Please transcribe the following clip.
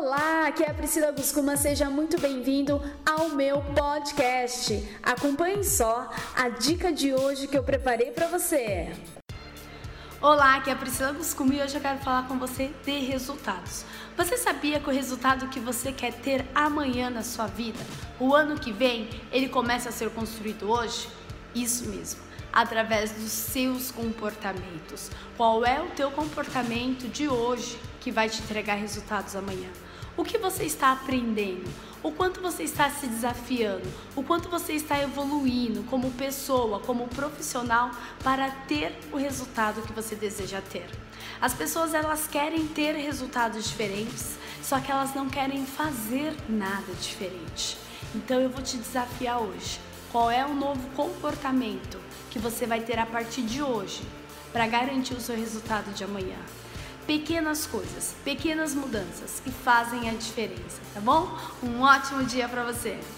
Olá, aqui é a Priscila Guscuma, seja muito bem-vindo ao meu podcast. Acompanhe só a dica de hoje que eu preparei para você. Olá, aqui é a Priscila Guscuma e hoje eu quero falar com você de resultados. Você sabia que o resultado que você quer ter amanhã na sua vida, o ano que vem, ele começa a ser construído hoje? Isso mesmo através dos seus comportamentos. Qual é o teu comportamento de hoje que vai te entregar resultados amanhã? O que você está aprendendo? O quanto você está se desafiando? O quanto você está evoluindo como pessoa, como profissional para ter o resultado que você deseja ter? As pessoas elas querem ter resultados diferentes, só que elas não querem fazer nada diferente. Então eu vou te desafiar hoje. Qual é o novo comportamento que você vai ter a partir de hoje para garantir o seu resultado de amanhã? Pequenas coisas, pequenas mudanças que fazem a diferença, tá bom? Um ótimo dia para você!